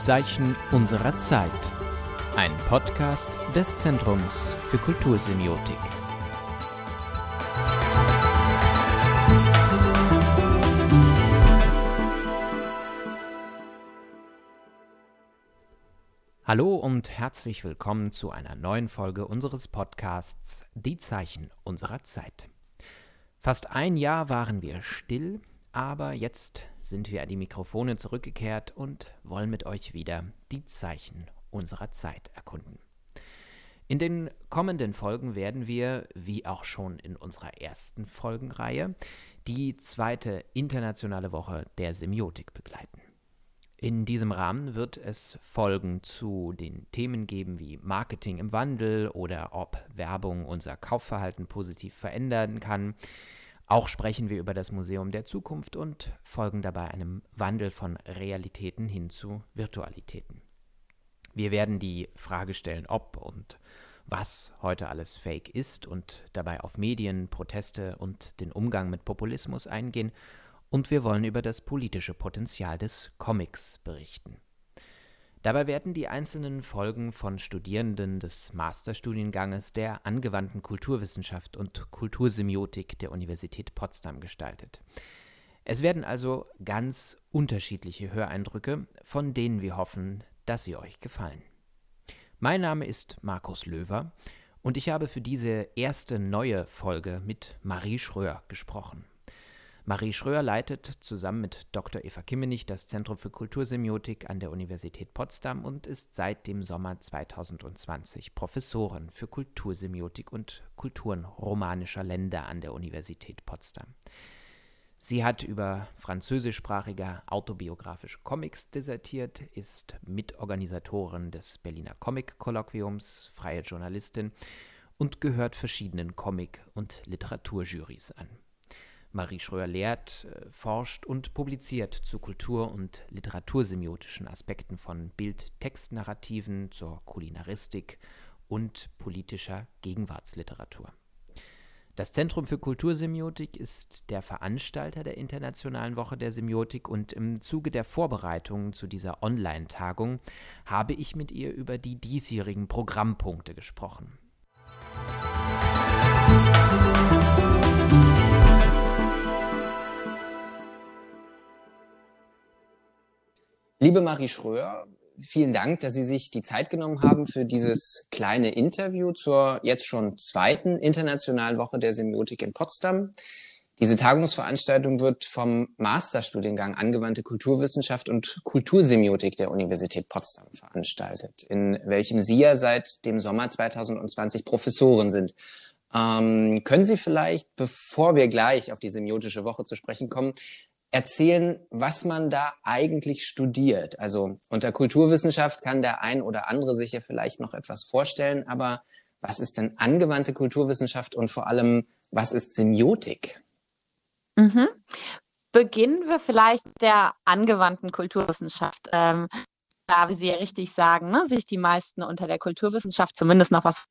Zeichen unserer Zeit. Ein Podcast des Zentrums für Kultursemiotik. Hallo und herzlich willkommen zu einer neuen Folge unseres Podcasts Die Zeichen unserer Zeit. Fast ein Jahr waren wir still, aber jetzt sind wir an die Mikrofone zurückgekehrt und wollen mit euch wieder die Zeichen unserer Zeit erkunden. In den kommenden Folgen werden wir, wie auch schon in unserer ersten Folgenreihe, die zweite internationale Woche der Semiotik begleiten. In diesem Rahmen wird es Folgen zu den Themen geben wie Marketing im Wandel oder ob Werbung unser Kaufverhalten positiv verändern kann, auch sprechen wir über das Museum der Zukunft und folgen dabei einem Wandel von Realitäten hin zu Virtualitäten. Wir werden die Frage stellen, ob und was heute alles Fake ist und dabei auf Medien, Proteste und den Umgang mit Populismus eingehen. Und wir wollen über das politische Potenzial des Comics berichten. Dabei werden die einzelnen Folgen von Studierenden des Masterstudienganges der angewandten Kulturwissenschaft und Kultursemiotik der Universität Potsdam gestaltet. Es werden also ganz unterschiedliche Höreindrücke, von denen wir hoffen, dass sie euch gefallen. Mein Name ist Markus Löwer und ich habe für diese erste neue Folge mit Marie Schröer gesprochen. Marie Schröer leitet zusammen mit Dr. Eva Kimmenich das Zentrum für Kultursemiotik an der Universität Potsdam und ist seit dem Sommer 2020 Professorin für Kultursemiotik und Kulturen romanischer Länder an der Universität Potsdam. Sie hat über französischsprachige autobiografische Comics dissertiert, ist Mitorganisatorin des Berliner Comic-Kolloquiums, freie Journalistin und gehört verschiedenen Comic- und Literaturjurys an. Marie Schröer lehrt, äh, forscht und publiziert zu kultur- und literatursemiotischen Aspekten von Bild-Text-Narrativen zur Kulinaristik und politischer Gegenwartsliteratur. Das Zentrum für Kultursemiotik ist der Veranstalter der Internationalen Woche der Semiotik und im Zuge der Vorbereitungen zu dieser Online-Tagung habe ich mit ihr über die diesjährigen Programmpunkte gesprochen. Liebe Marie Schröer, vielen Dank, dass Sie sich die Zeit genommen haben für dieses kleine Interview zur jetzt schon zweiten Internationalen Woche der Semiotik in Potsdam. Diese Tagungsveranstaltung wird vom Masterstudiengang Angewandte Kulturwissenschaft und Kultursemiotik der Universität Potsdam veranstaltet, in welchem Sie ja seit dem Sommer 2020 Professoren sind. Ähm, können Sie vielleicht, bevor wir gleich auf die semiotische Woche zu sprechen kommen, erzählen, was man da eigentlich studiert. Also unter Kulturwissenschaft kann der ein oder andere sich ja vielleicht noch etwas vorstellen, aber was ist denn angewandte Kulturwissenschaft und vor allem, was ist Semiotik? Mhm. Beginnen wir vielleicht der angewandten Kulturwissenschaft. Ähm, da, wie Sie ja richtig sagen, ne, sich die meisten unter der Kulturwissenschaft zumindest noch was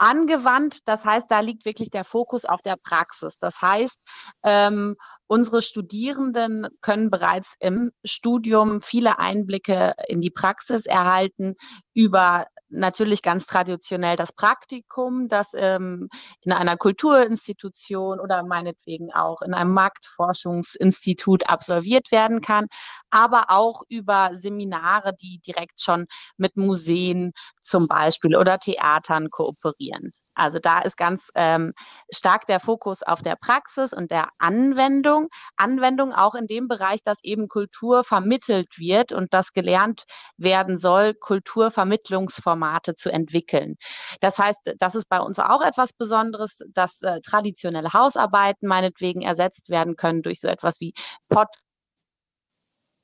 angewandt. Das heißt, da liegt wirklich der Fokus auf der Praxis. Das heißt, ähm, unsere Studierenden können bereits im Studium viele Einblicke in die Praxis erhalten über natürlich ganz traditionell das Praktikum, das ähm, in einer Kulturinstitution oder meinetwegen auch in einem Marktforschungsinstitut absolviert werden kann, aber auch über Seminare, die direkt schon mit Museen zum Beispiel oder Theatern kooperieren. Also da ist ganz ähm, stark der Fokus auf der Praxis und der Anwendung. Anwendung auch in dem Bereich, dass eben Kultur vermittelt wird und das gelernt werden soll, Kulturvermittlungsformate zu entwickeln. Das heißt, das ist bei uns auch etwas Besonderes, dass äh, traditionelle Hausarbeiten meinetwegen ersetzt werden können durch so etwas wie Pod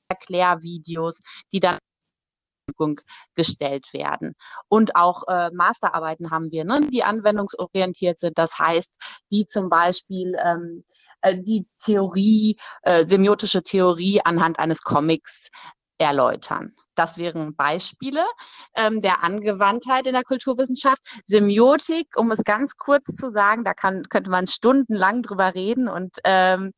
Erklärvideos, die dann Verfügung gestellt werden. Und auch äh, Masterarbeiten haben wir, ne, die anwendungsorientiert sind. Das heißt, die zum Beispiel ähm, äh, die Theorie, äh, semiotische Theorie anhand eines Comics erläutern. Das wären Beispiele ähm, der Angewandtheit in der Kulturwissenschaft. Semiotik, um es ganz kurz zu sagen, da kann, könnte man stundenlang drüber reden und ähm,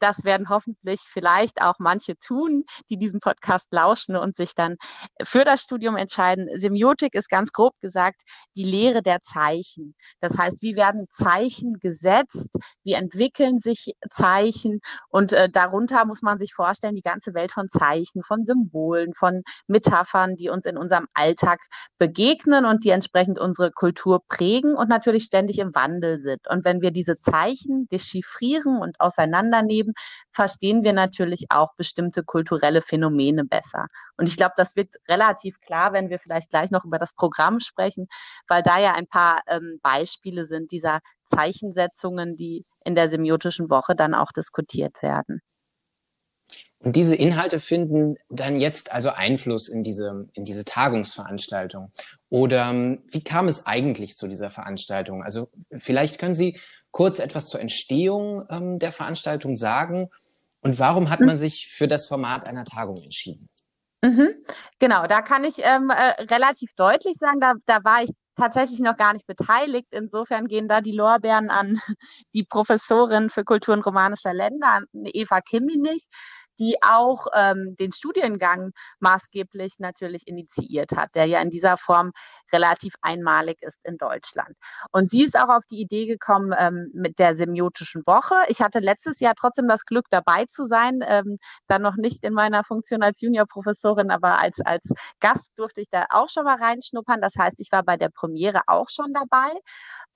das werden hoffentlich vielleicht auch manche tun, die diesen Podcast lauschen und sich dann für das Studium entscheiden. Semiotik ist ganz grob gesagt die Lehre der Zeichen. Das heißt, wie werden Zeichen gesetzt? Wie entwickeln sich Zeichen? Und äh, darunter muss man sich vorstellen, die ganze Welt von Zeichen, von Symbolen, von Metaphern, die uns in unserem Alltag begegnen und die entsprechend unsere Kultur prägen und natürlich ständig im Wandel sind. Und wenn wir diese Zeichen dechiffrieren und auseinandernehmen, verstehen wir natürlich auch bestimmte kulturelle Phänomene besser. Und ich glaube, das wird relativ klar, wenn wir vielleicht gleich noch über das Programm sprechen, weil da ja ein paar ähm, Beispiele sind dieser Zeichensetzungen, die in der semiotischen Woche dann auch diskutiert werden. Und diese Inhalte finden dann jetzt also Einfluss in diese, in diese Tagungsveranstaltung. Oder ähm, wie kam es eigentlich zu dieser Veranstaltung? Also vielleicht können Sie kurz etwas zur Entstehung ähm, der Veranstaltung sagen und warum hat hm. man sich für das Format einer Tagung entschieden? Mhm, genau, da kann ich ähm, äh, relativ deutlich sagen, da, da war ich tatsächlich noch gar nicht beteiligt. Insofern gehen da die Lorbeeren an die Professorin für Kulturen romanischer Länder, Eva Kimminich, die auch ähm, den Studiengang maßgeblich natürlich initiiert hat, der ja in dieser Form relativ einmalig ist in Deutschland. Und sie ist auch auf die Idee gekommen ähm, mit der semiotischen Woche. Ich hatte letztes Jahr trotzdem das Glück, dabei zu sein, ähm, dann noch nicht in meiner Funktion als Juniorprofessorin, aber als, als Gast durfte ich da auch schon mal reinschnuppern. Das heißt, ich war bei der Premiere auch schon dabei.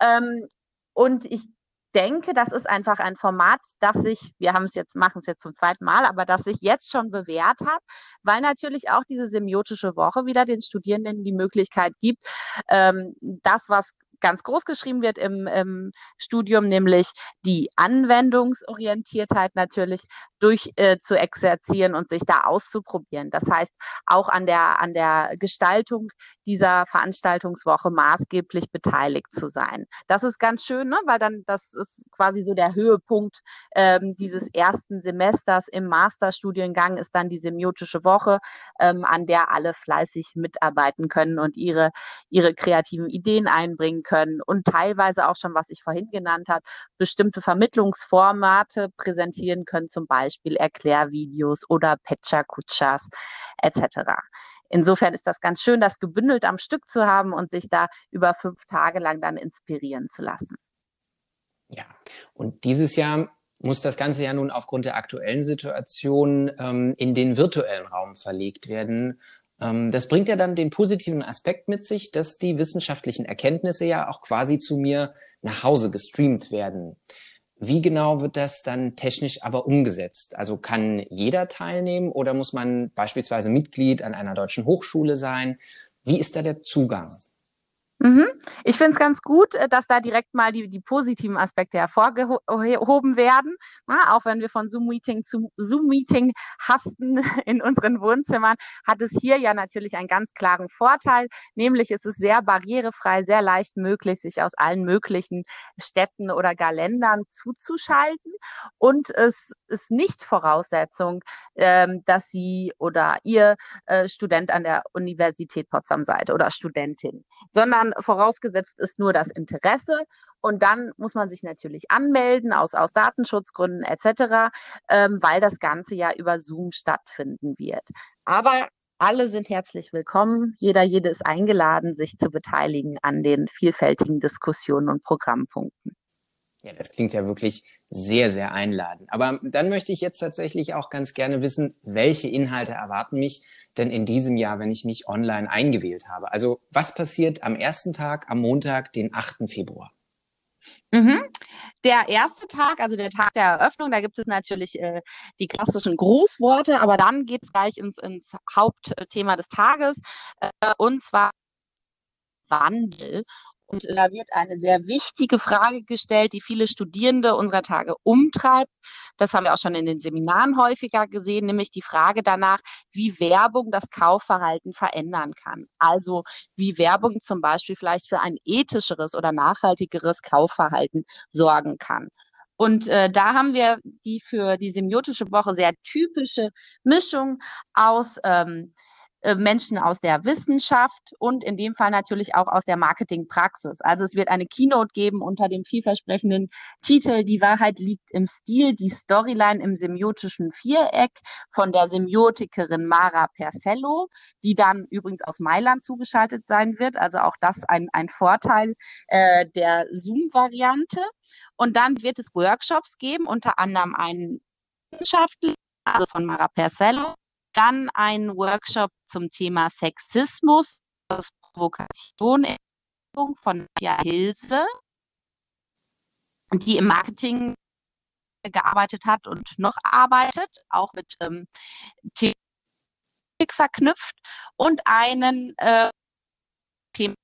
Ähm, und ich denke, das ist einfach ein Format, das sich, wir haben es jetzt, machen es jetzt zum zweiten Mal, aber das sich jetzt schon bewährt hat, weil natürlich auch diese semiotische Woche wieder den Studierenden die Möglichkeit gibt, ähm, das, was ganz groß geschrieben wird im, im Studium, nämlich die Anwendungsorientiertheit natürlich durch äh, zu exerzieren und sich da auszuprobieren. Das heißt, auch an der, an der Gestaltung dieser Veranstaltungswoche maßgeblich beteiligt zu sein. Das ist ganz schön, ne? weil dann das ist quasi so der Höhepunkt ähm, dieses ersten Semesters im Masterstudiengang ist dann die semiotische Woche, ähm, an der alle fleißig mitarbeiten können und ihre, ihre kreativen Ideen einbringen können können und teilweise auch schon, was ich vorhin genannt habe, bestimmte Vermittlungsformate präsentieren können, zum Beispiel Erklärvideos oder Pecha-Kutschas etc. Insofern ist das ganz schön, das gebündelt am Stück zu haben und sich da über fünf Tage lang dann inspirieren zu lassen. Ja, und dieses Jahr muss das Ganze ja nun aufgrund der aktuellen Situation ähm, in den virtuellen Raum verlegt werden. Ähm, das bringt ja dann den positiven Aspekt mit sich, dass die wissenschaftlichen Erkenntnisse ja auch quasi zu mir nach Hause gestreamt werden. Wie genau wird das dann technisch aber umgesetzt? Also kann jeder teilnehmen oder muss man beispielsweise Mitglied an einer deutschen Hochschule sein? Wie ist da der Zugang? Mhm. Ich finde es ganz gut, äh, dass da direkt mal die, die positiven Aspekte hervorgehoben werden. Na, auch wenn wir von Zoom-Meeting zu Zoom-Meeting hasten in unseren Wohnzimmern, hat es hier ja natürlich einen ganz klaren Vorteil, nämlich ist es sehr barrierefrei, sehr leicht möglich, sich aus allen möglichen Städten oder gar Ländern zuzuschalten. Und es ist nicht Voraussetzung, ähm, dass Sie oder Ihr äh, Student an der Universität Potsdam seid oder Studentin, sondern vorausgesetzt ist nur das Interesse und dann muss man sich natürlich anmelden aus, aus Datenschutzgründen etc., ähm, weil das Ganze ja über Zoom stattfinden wird. Aber alle sind herzlich willkommen. Jeder, jede ist eingeladen, sich zu beteiligen an den vielfältigen Diskussionen und Programmpunkten. Ja, das klingt ja wirklich sehr, sehr einladend. Aber dann möchte ich jetzt tatsächlich auch ganz gerne wissen, welche Inhalte erwarten mich denn in diesem Jahr, wenn ich mich online eingewählt habe? Also was passiert am ersten Tag, am Montag, den 8. Februar? Mhm. Der erste Tag, also der Tag der Eröffnung, da gibt es natürlich äh, die klassischen Grußworte, aber dann geht es gleich ins, ins Hauptthema des Tages, äh, und zwar Wandel. Und da wird eine sehr wichtige Frage gestellt, die viele Studierende unserer Tage umtreibt. Das haben wir auch schon in den Seminaren häufiger gesehen, nämlich die Frage danach, wie Werbung das Kaufverhalten verändern kann. Also wie Werbung zum Beispiel vielleicht für ein ethischeres oder nachhaltigeres Kaufverhalten sorgen kann. Und äh, da haben wir die für die semiotische Woche sehr typische Mischung aus ähm, äh, Menschen aus der Wissenschaft und in dem Fall natürlich auch aus der Marketingpraxis. Also es wird eine Keynote geben unter dem vielversprechenden Titel Die Wahrheit liegt im Stil, die Storyline im semiotischen Viereck von der Semiotikerin Mara Percello, die dann übrigens aus Mailand zugeschaltet sein wird. Also auch das ein, ein Vorteil äh, der Zoom-Variante. Und dann wird es Workshops geben, unter anderem einen Wissenschaftler, also von Mara Percello, dann ein Workshop zum Thema Sexismus, aus Provokation von Nadja Hilse, die im Marketing gearbeitet hat und noch arbeitet, auch mit ähm, Thematik verknüpft und einen äh, Thema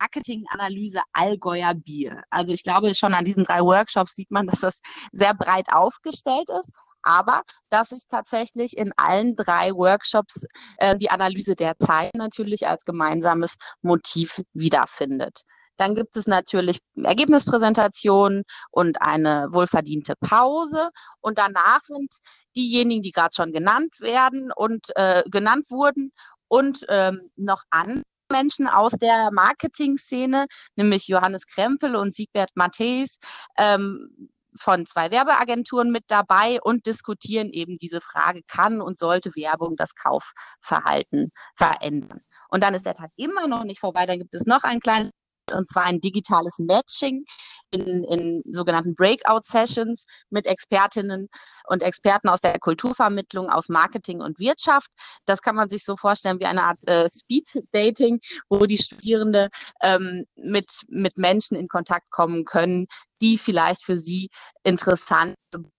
Marketinganalyse Allgäuer Bier. Also ich glaube, schon an diesen drei Workshops sieht man, dass das sehr breit aufgestellt ist aber dass sich tatsächlich in allen drei Workshops äh, die Analyse der Zeit natürlich als gemeinsames Motiv wiederfindet. Dann gibt es natürlich Ergebnispräsentationen und eine wohlverdiente Pause. Und danach sind diejenigen, die gerade schon genannt werden und äh, genannt wurden und ähm, noch an Menschen aus der Marketing-Szene, nämlich Johannes Krempel und Siegbert Matthäus, ähm, von zwei Werbeagenturen mit dabei und diskutieren eben diese Frage, kann und sollte Werbung das Kaufverhalten verändern? Und dann ist der Tag immer noch nicht vorbei, dann gibt es noch ein kleines und zwar ein digitales Matching in, in sogenannten Breakout-Sessions mit Expertinnen und Experten aus der Kulturvermittlung, aus Marketing und Wirtschaft. Das kann man sich so vorstellen wie eine Art äh, Speed-Dating, wo die Studierende ähm, mit, mit Menschen in Kontakt kommen können, die vielleicht für sie interessante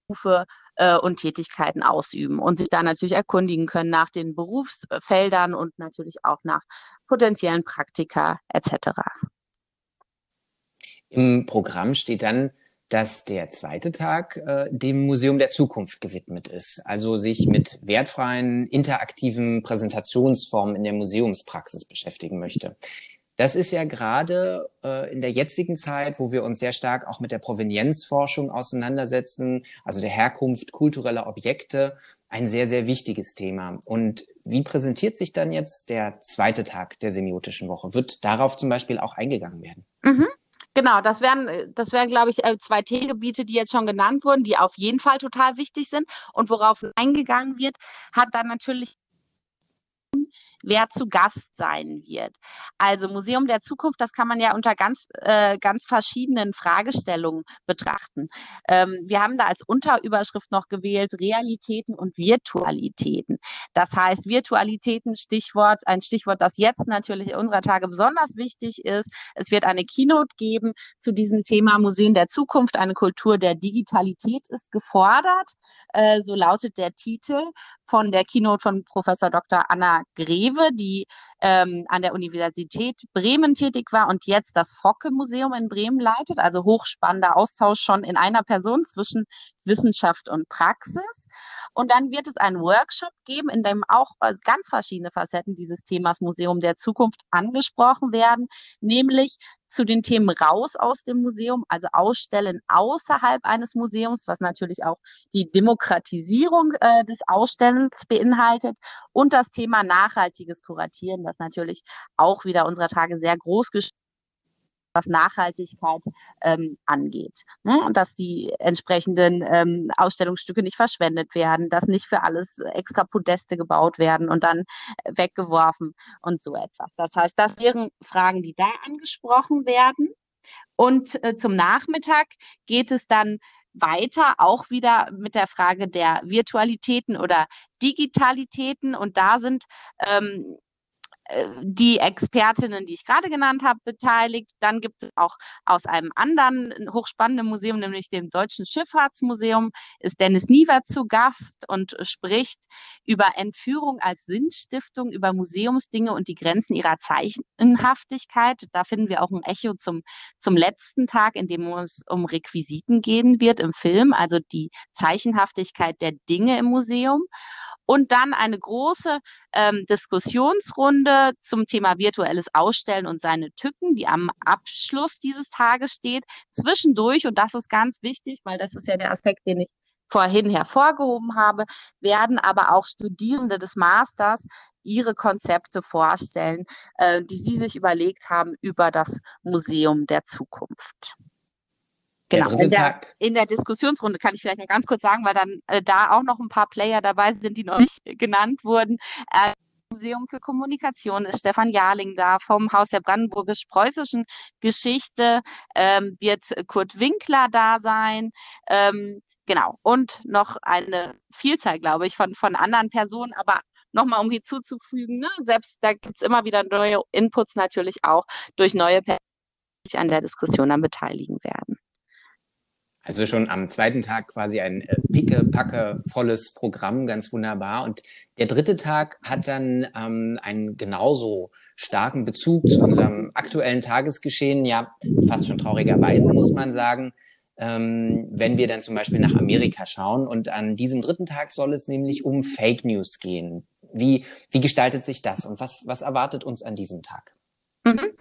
Berufe äh, und Tätigkeiten ausüben und sich da natürlich erkundigen können nach den Berufsfeldern und natürlich auch nach potenziellen Praktika etc. Im Programm steht dann, dass der zweite Tag äh, dem Museum der Zukunft gewidmet ist, also sich mit wertfreien, interaktiven Präsentationsformen in der Museumspraxis beschäftigen möchte. Das ist ja gerade äh, in der jetzigen Zeit, wo wir uns sehr stark auch mit der Provenienzforschung auseinandersetzen, also der Herkunft kultureller Objekte, ein sehr, sehr wichtiges Thema. Und wie präsentiert sich dann jetzt der zweite Tag der semiotischen Woche? Wird darauf zum Beispiel auch eingegangen werden? Mhm. Genau, das wären, äh, das wären, glaube ich, äh, zwei Themengebiete, die jetzt schon genannt wurden, die auf jeden Fall total wichtig sind. Und worauf eingegangen wird, hat dann natürlich wer zu Gast sein wird. Also Museum der Zukunft, das kann man ja unter ganz, äh, ganz verschiedenen Fragestellungen betrachten. Ähm, wir haben da als Unterüberschrift noch gewählt Realitäten und Virtualitäten. Das heißt, Virtualitäten, Stichwort, ein Stichwort, das jetzt natürlich unserer Tage besonders wichtig ist. Es wird eine Keynote geben zu diesem Thema Museen der Zukunft. Eine Kultur der Digitalität ist gefordert. Äh, so lautet der Titel von der Keynote von Professor Dr. Anna Greve, die ähm, an der Universität Bremen tätig war und jetzt das Focke-Museum in Bremen leitet. Also hochspannender Austausch schon in einer Person zwischen Wissenschaft und Praxis. Und dann wird es einen Workshop geben, in dem auch ganz verschiedene Facetten dieses Themas Museum der Zukunft angesprochen werden, nämlich zu den Themen raus aus dem Museum, also Ausstellen außerhalb eines Museums, was natürlich auch die Demokratisierung äh, des Ausstellens beinhaltet und das Thema nachhaltiges Kuratieren, das natürlich auch wieder unserer Tage sehr groß geschrieben was Nachhaltigkeit ähm, angeht. Ne? Und dass die entsprechenden ähm, Ausstellungsstücke nicht verschwendet werden, dass nicht für alles extra Podeste gebaut werden und dann weggeworfen und so etwas. Das heißt, das wären Fragen, die da angesprochen werden. Und äh, zum Nachmittag geht es dann weiter auch wieder mit der Frage der Virtualitäten oder Digitalitäten. Und da sind ähm, die Expertinnen, die ich gerade genannt habe, beteiligt. Dann gibt es auch aus einem anderen hochspannenden Museum, nämlich dem Deutschen Schifffahrtsmuseum, ist Dennis Niewer zu Gast und spricht über Entführung als Sinnstiftung, über Museumsdinge und die Grenzen ihrer Zeichenhaftigkeit. Da finden wir auch ein Echo zum, zum letzten Tag, in dem es um Requisiten gehen wird im Film, also die Zeichenhaftigkeit der Dinge im Museum und dann eine große ähm, Diskussionsrunde zum Thema virtuelles Ausstellen und seine Tücken, die am Abschluss dieses Tages steht. Zwischendurch, und das ist ganz wichtig, weil das ist ja der Aspekt, den ich vorhin hervorgehoben habe, werden aber auch Studierende des Masters ihre Konzepte vorstellen, äh, die sie sich überlegt haben über das Museum der Zukunft. Genau. In der, in der, Diskussionsrunde kann ich vielleicht noch ganz kurz sagen, weil dann äh, da auch noch ein paar Player dabei sind, die noch nicht genannt wurden. Äh, Museum für Kommunikation ist Stefan Jarling da vom Haus der brandenburgisch-preußischen Geschichte, ähm, wird Kurt Winkler da sein. Ähm, genau. Und noch eine Vielzahl, glaube ich, von, von anderen Personen, aber nochmal um hinzuzufügen, ne? selbst da gibt es immer wieder neue Inputs natürlich auch durch neue Personen, die sich an der Diskussion dann beteiligen werden. Also schon am zweiten Tag quasi ein äh, picke-packe volles Programm, ganz wunderbar. Und der dritte Tag hat dann ähm, einen genauso starken Bezug zu unserem aktuellen Tagesgeschehen, ja, fast schon traurigerweise, muss man sagen. Ähm, wenn wir dann zum Beispiel nach Amerika schauen. Und an diesem dritten Tag soll es nämlich um Fake News gehen. Wie, wie gestaltet sich das und was, was erwartet uns an diesem Tag? Mhm.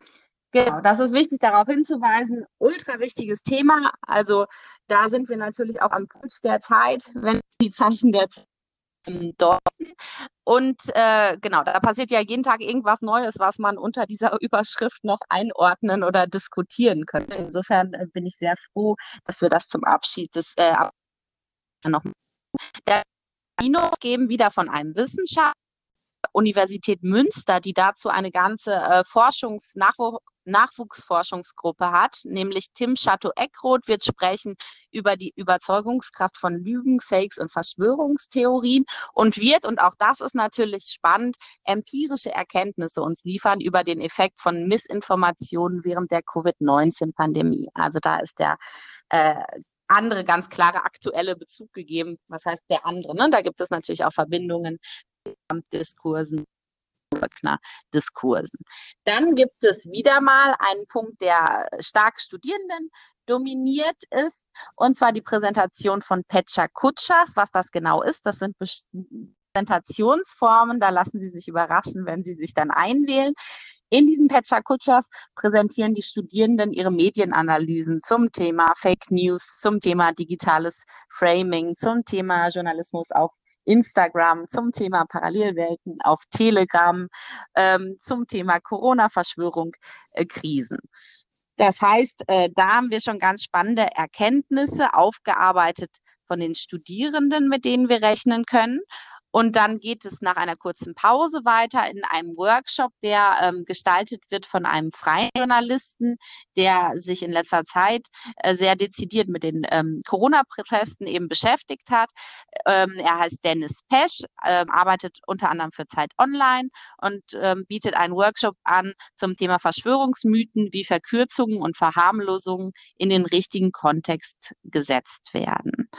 Genau, das ist wichtig darauf hinzuweisen. Ultra wichtiges Thema. Also da sind wir natürlich auch am Puls der Zeit, wenn die Zeichen der Zeit dort. Und äh, genau, da passiert ja jeden Tag irgendwas Neues, was man unter dieser Überschrift noch einordnen oder diskutieren könnte. Insofern äh, bin ich sehr froh, dass wir das zum Abschied des äh, noch der Kino geben wieder von einem Wissenschaftler Universität Münster, die dazu eine ganze äh, Forschungs Nachwuchsforschungsgruppe hat, nämlich Tim Chateau-Eckroth wird sprechen über die Überzeugungskraft von Lügen, Fakes und Verschwörungstheorien und wird, und auch das ist natürlich spannend, empirische Erkenntnisse uns liefern über den Effekt von Missinformationen während der Covid-19-Pandemie. Also da ist der äh, andere ganz klare aktuelle Bezug gegeben. Was heißt der andere? Ne? Da gibt es natürlich auch Verbindungen Diskursen Diskursen. Dann gibt es wieder mal einen Punkt, der stark Studierenden dominiert ist, und zwar die Präsentation von Pecha Kutschas. Was das genau ist, das sind Präsentationsformen, da lassen Sie sich überraschen, wenn Sie sich dann einwählen. In diesen Pecha Kutschas präsentieren die Studierenden ihre Medienanalysen zum Thema Fake News, zum Thema digitales Framing, zum Thema Journalismus auf Instagram, zum Thema Parallelwelten, auf Telegram, ähm, zum Thema Corona-Verschwörung, äh, Krisen. Das heißt, äh, da haben wir schon ganz spannende Erkenntnisse aufgearbeitet von den Studierenden, mit denen wir rechnen können. Und dann geht es nach einer kurzen Pause weiter in einem Workshop, der ähm, gestaltet wird von einem freien Journalisten, der sich in letzter Zeit äh, sehr dezidiert mit den ähm, Corona-Protesten eben beschäftigt hat. Ähm, er heißt Dennis Pesch, äh, arbeitet unter anderem für Zeit Online und ähm, bietet einen Workshop an zum Thema Verschwörungsmythen, wie Verkürzungen und Verharmlosungen in den richtigen Kontext gesetzt werden.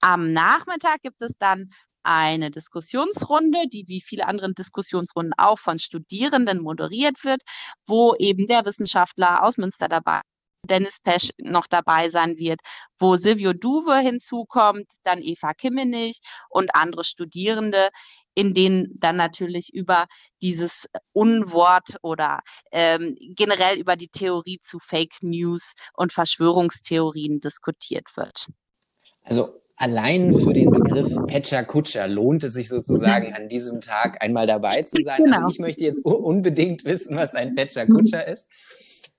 Am Nachmittag gibt es dann eine Diskussionsrunde, die wie viele andere Diskussionsrunden auch von Studierenden moderiert wird, wo eben der Wissenschaftler aus Münster dabei Dennis Pesch noch dabei sein wird, wo Silvio Duwe hinzukommt, dann Eva Kimmenich und andere Studierende, in denen dann natürlich über dieses Unwort oder ähm, generell über die Theorie zu Fake News und Verschwörungstheorien diskutiert wird. Also allein für den Begriff Pecha Kutscher lohnt es sich sozusagen an diesem Tag einmal dabei zu sein. Also genau. Also ich möchte jetzt unbedingt wissen, was ein Pecha Kutscher ist.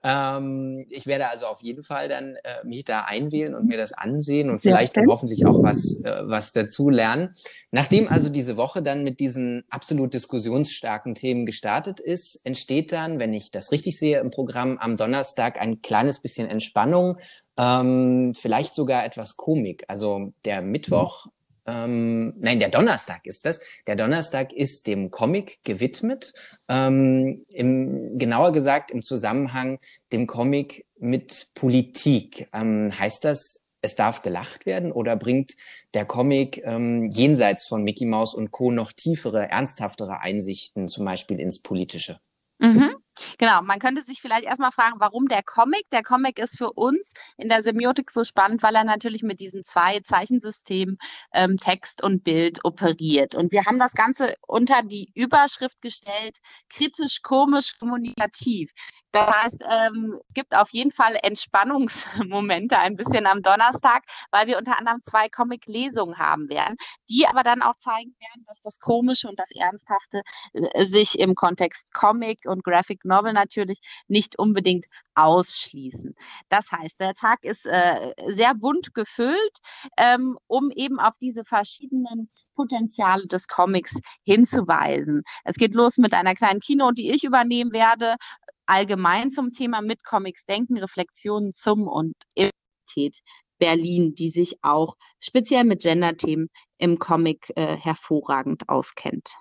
Ähm, ich werde also auf jeden Fall dann äh, mich da einwählen und mir das ansehen und vielleicht ja, hoffentlich auch was, äh, was dazu lernen. Nachdem also diese Woche dann mit diesen absolut diskussionsstarken Themen gestartet ist, entsteht dann, wenn ich das richtig sehe im Programm, am Donnerstag ein kleines bisschen Entspannung, ähm, vielleicht sogar etwas Komik. Also der Mittwoch ähm, nein, der Donnerstag ist das. Der Donnerstag ist dem Comic gewidmet. Ähm, im, genauer gesagt im Zusammenhang dem Comic mit Politik. Ähm, heißt das, es darf gelacht werden oder bringt der Comic ähm, jenseits von Mickey Mouse und Co. noch tiefere, ernsthaftere Einsichten, zum Beispiel ins Politische? Mhm. Genau, man könnte sich vielleicht erstmal fragen, warum der Comic? Der Comic ist für uns in der Semiotik so spannend, weil er natürlich mit diesem zwei Zeichensystem ähm, Text und Bild operiert. Und wir haben das Ganze unter die Überschrift gestellt, kritisch, komisch, kommunikativ. Das heißt, ähm, es gibt auf jeden Fall Entspannungsmomente ein bisschen am Donnerstag, weil wir unter anderem zwei Comic-Lesungen haben werden, die aber dann auch zeigen werden, dass das Komische und das Ernsthafte äh, sich im Kontext Comic und Graphic Novel natürlich nicht unbedingt ausschließen. Das heißt, der Tag ist äh, sehr bunt gefüllt, ähm, um eben auf diese verschiedenen Potenziale des Comics hinzuweisen. Es geht los mit einer kleinen Kino, die ich übernehmen werde, allgemein zum Thema mit Comics denken, Reflexionen zum und Identität Berlin, die sich auch speziell mit Gender-Themen im Comic äh, hervorragend auskennt.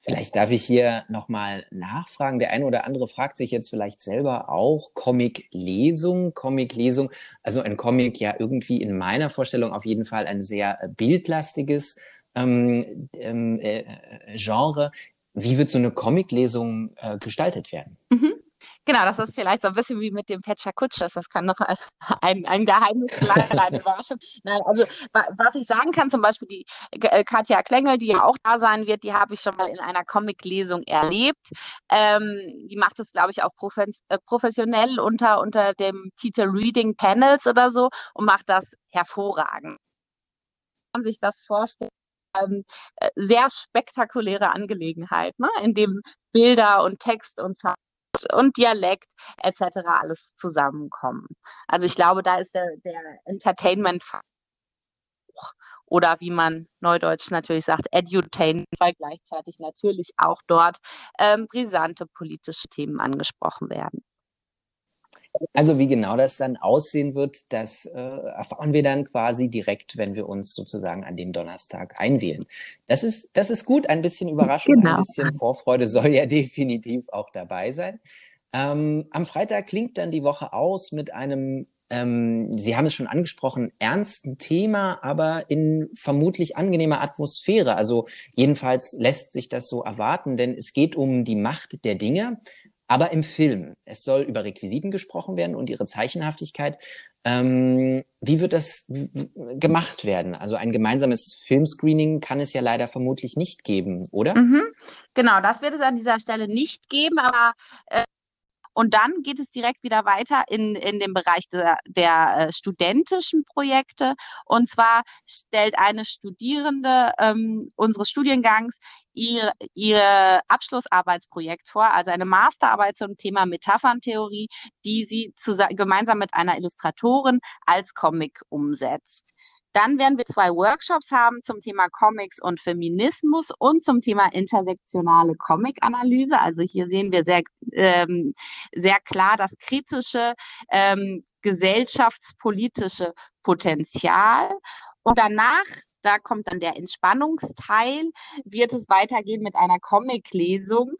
Vielleicht darf ich hier nochmal nachfragen. Der eine oder andere fragt sich jetzt vielleicht selber auch Comic-Lesung, Comic-Lesung. Also ein Comic ja irgendwie in meiner Vorstellung auf jeden Fall ein sehr bildlastiges ähm, ähm äh, Genre. Wie wird so eine Comic-Lesung äh, gestaltet werden? Mhm. Genau, das ist vielleicht so ein bisschen wie mit dem Petscher Kutschers. Das kann noch ein, ein Geheimnis Überraschung. Nein, also was ich sagen kann, zum Beispiel die äh, Katja Klengel, die ja auch da sein wird, die habe ich schon mal in einer Comic-Lesung erlebt. Ähm, die macht es, glaube ich, auch äh, professionell unter, unter dem Titel Reading Panels oder so und macht das hervorragend. Man sich das vorstellen ähm, äh, sehr spektakuläre Angelegenheit, ne? in dem Bilder und Text und Sound und Dialekt etc. alles zusammenkommen. Also ich glaube, da ist der, der Entertainment oder wie man neudeutsch natürlich sagt, Edutain, weil gleichzeitig natürlich auch dort ähm, brisante politische Themen angesprochen werden. Also wie genau das dann aussehen wird, das äh, erfahren wir dann quasi direkt, wenn wir uns sozusagen an den Donnerstag einwählen. Das ist, das ist gut, ein bisschen Überraschung, genau. ein bisschen Vorfreude soll ja definitiv auch dabei sein. Ähm, am Freitag klingt dann die Woche aus mit einem, ähm, Sie haben es schon angesprochen, ernsten Thema, aber in vermutlich angenehmer Atmosphäre. Also jedenfalls lässt sich das so erwarten, denn es geht um die Macht der Dinge aber im Film. Es soll über Requisiten gesprochen werden und ihre Zeichenhaftigkeit. Ähm, wie wird das gemacht werden? Also ein gemeinsames Filmscreening kann es ja leider vermutlich nicht geben, oder? Mhm. Genau, das wird es an dieser Stelle nicht geben, aber äh, und dann geht es direkt wieder weiter in, in den Bereich der, der äh, studentischen Projekte. Und zwar stellt eine Studierende ähm, unseres Studiengangs ihr, ihr Abschlussarbeitsprojekt vor, also eine Masterarbeit zum Thema Metapherntheorie, die sie gemeinsam mit einer Illustratorin als Comic umsetzt. Dann werden wir zwei Workshops haben zum Thema Comics und Feminismus und zum Thema intersektionale Comic-Analyse. Also hier sehen wir sehr, ähm, sehr klar das kritische ähm, gesellschaftspolitische Potenzial. Und danach da kommt dann der Entspannungsteil, wird es weitergehen mit einer Comic-Lesung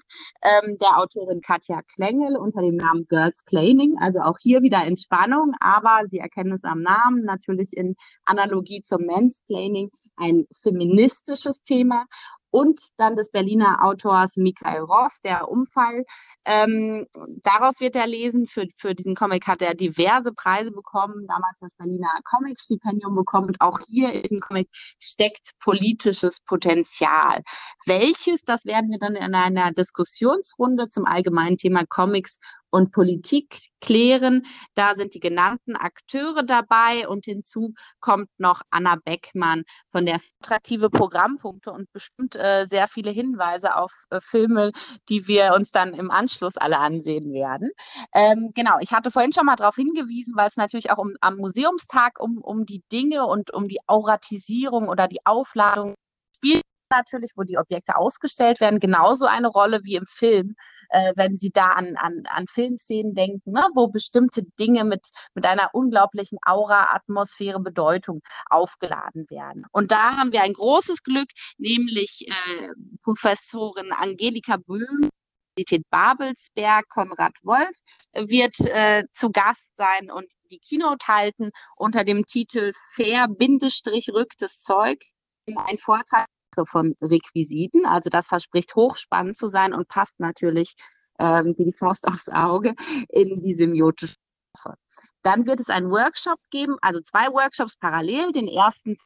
ähm, der Autorin Katja Klengel unter dem Namen Girls Planning. Also auch hier wieder Entspannung, aber Sie erkennen es am Namen, natürlich in Analogie zum Mansplaining ein feministisches Thema und dann des Berliner Autors Michael Ross, der Umfall. Ähm, daraus wird er lesen. Für, für diesen Comic hat er diverse Preise bekommen, damals das Berliner Comic-Stipendium bekommen. Und auch hier in diesem Comic steckt politisches Potenzial. Welches, das werden wir dann in einer Diskussionsrunde zum allgemeinen Thema Comics und Politik klären. Da sind die genannten Akteure dabei und hinzu kommt noch Anna Beckmann von der attraktive Programmpunkte und bestimmt äh, sehr viele Hinweise auf äh, Filme, die wir uns dann im Anschluss alle ansehen werden. Ähm, genau, ich hatte vorhin schon mal darauf hingewiesen, weil es natürlich auch um, am Museumstag um, um die Dinge und um die Auratisierung oder die Aufladung spielt natürlich, wo die Objekte ausgestellt werden, genauso eine Rolle wie im Film, äh, wenn Sie da an, an, an Filmszenen denken, ne, wo bestimmte Dinge mit, mit einer unglaublichen Aura, Atmosphäre, Bedeutung aufgeladen werden. Und da haben wir ein großes Glück, nämlich äh, Professorin Angelika Böhm, Universität Babelsberg, Konrad Wolf, wird äh, zu Gast sein und die Keynote halten unter dem Titel Fair-rücktes Zeug. Ein Vortrag von Requisiten. Also das verspricht hochspannend zu sein und passt natürlich ähm, wie die Faust aufs Auge in die semiotische Woche. Dann wird es einen Workshop geben, also zwei Workshops parallel. Den ersten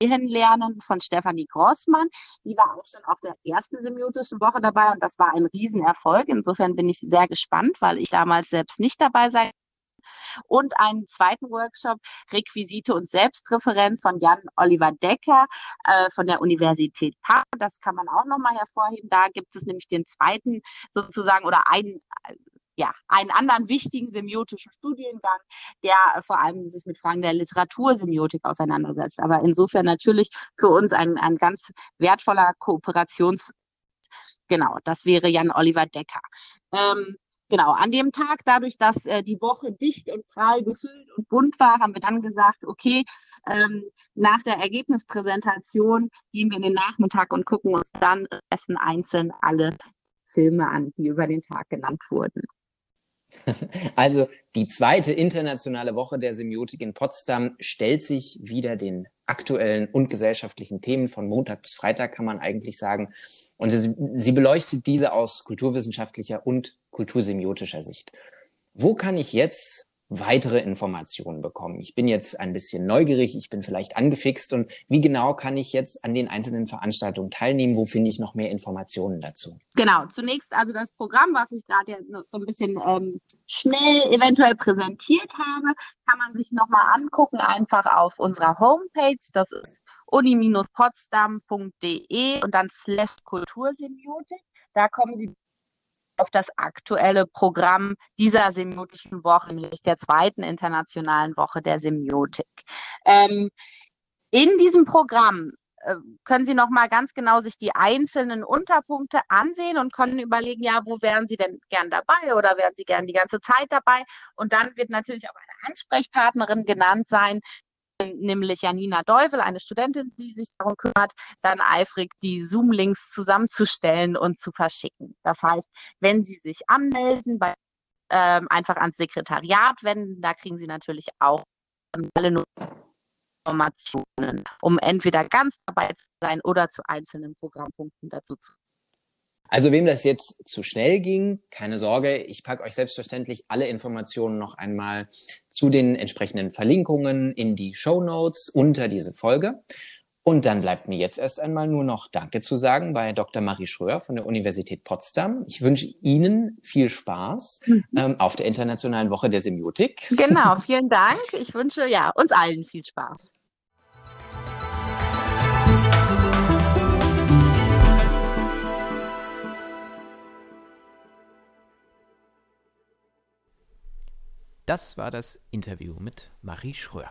Lernen von Stefanie Grossmann. Die war auch schon auf der ersten semiotischen Woche dabei und das war ein Riesenerfolg. Insofern bin ich sehr gespannt, weil ich damals selbst nicht dabei sein und einen zweiten Workshop Requisite und Selbstreferenz von Jan Oliver Decker äh, von der Universität Paar. Das kann man auch nochmal hervorheben. Da gibt es nämlich den zweiten sozusagen oder einen ja, einen anderen wichtigen semiotischen Studiengang, der vor allem sich mit Fragen der Literatursemiotik auseinandersetzt. Aber insofern natürlich für uns ein, ein ganz wertvoller Kooperations, genau, das wäre Jan Oliver Decker. Ähm, Genau, an dem Tag, dadurch, dass äh, die Woche dicht und prall gefüllt und bunt war, haben wir dann gesagt, okay, ähm, nach der Ergebnispräsentation gehen wir in den Nachmittag und gucken uns dann essen einzeln alle Filme an, die über den Tag genannt wurden. Also die zweite internationale Woche der Semiotik in Potsdam stellt sich wieder den aktuellen und gesellschaftlichen Themen von Montag bis Freitag, kann man eigentlich sagen. Und sie, sie beleuchtet diese aus kulturwissenschaftlicher und kultursemiotischer Sicht. Wo kann ich jetzt weitere Informationen bekommen. Ich bin jetzt ein bisschen neugierig, ich bin vielleicht angefixt und wie genau kann ich jetzt an den einzelnen Veranstaltungen teilnehmen? Wo finde ich noch mehr Informationen dazu? Genau, zunächst also das Programm, was ich gerade so ein bisschen ähm, schnell eventuell präsentiert habe, kann man sich nochmal angucken, einfach auf unserer Homepage. Das ist uni-potsdam.de und dann slash Kultursemiotik. Da kommen Sie auf das aktuelle Programm dieser semiotischen Woche, nämlich der zweiten internationalen Woche der Semiotik. Ähm, in diesem Programm äh, können Sie noch mal ganz genau sich die einzelnen Unterpunkte ansehen und können überlegen, ja, wo wären Sie denn gern dabei oder wären Sie gern die ganze Zeit dabei? Und dann wird natürlich auch eine Ansprechpartnerin genannt sein, nämlich Janina Deuvel, eine Studentin, die sich darum kümmert, dann eifrig die Zoom-Links zusammenzustellen und zu verschicken. Das heißt, wenn Sie sich anmelden, bei, ähm, einfach ans Sekretariat wenden, da kriegen Sie natürlich auch alle Informationen, um entweder ganz dabei zu sein oder zu einzelnen Programmpunkten dazu zu also wem das jetzt zu schnell ging, keine Sorge, ich packe euch selbstverständlich alle Informationen noch einmal zu den entsprechenden Verlinkungen in die Show Notes unter diese Folge. Und dann bleibt mir jetzt erst einmal nur noch Danke zu sagen bei Dr. Marie Schröer von der Universität Potsdam. Ich wünsche Ihnen viel Spaß mhm. ähm, auf der Internationalen Woche der Semiotik. Genau, vielen Dank. Ich wünsche ja uns allen viel Spaß. Das war das Interview mit Marie Schröer.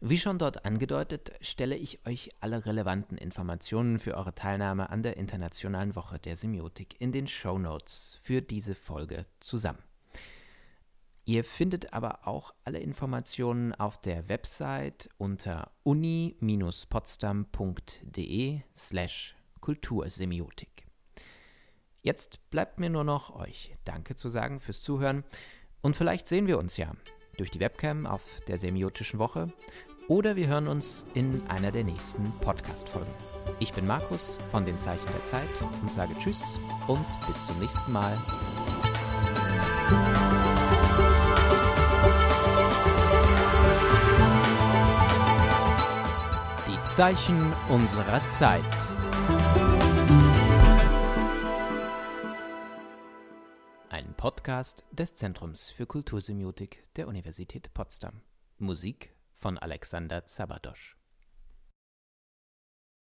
Wie schon dort angedeutet, stelle ich euch alle relevanten Informationen für eure Teilnahme an der Internationalen Woche der Semiotik in den Show Notes für diese Folge zusammen. Ihr findet aber auch alle Informationen auf der Website unter uni-potsdam.de slash Kultursemiotik. Jetzt bleibt mir nur noch euch Danke zu sagen fürs Zuhören und vielleicht sehen wir uns ja durch die Webcam auf der semiotischen Woche oder wir hören uns in einer der nächsten Podcast-Folgen. Ich bin Markus von den Zeichen der Zeit und sage Tschüss und bis zum nächsten Mal. Die Zeichen unserer Zeit. Podcast des Zentrums für Kultursemiotik der Universität Potsdam. Musik von Alexander Zabadosch.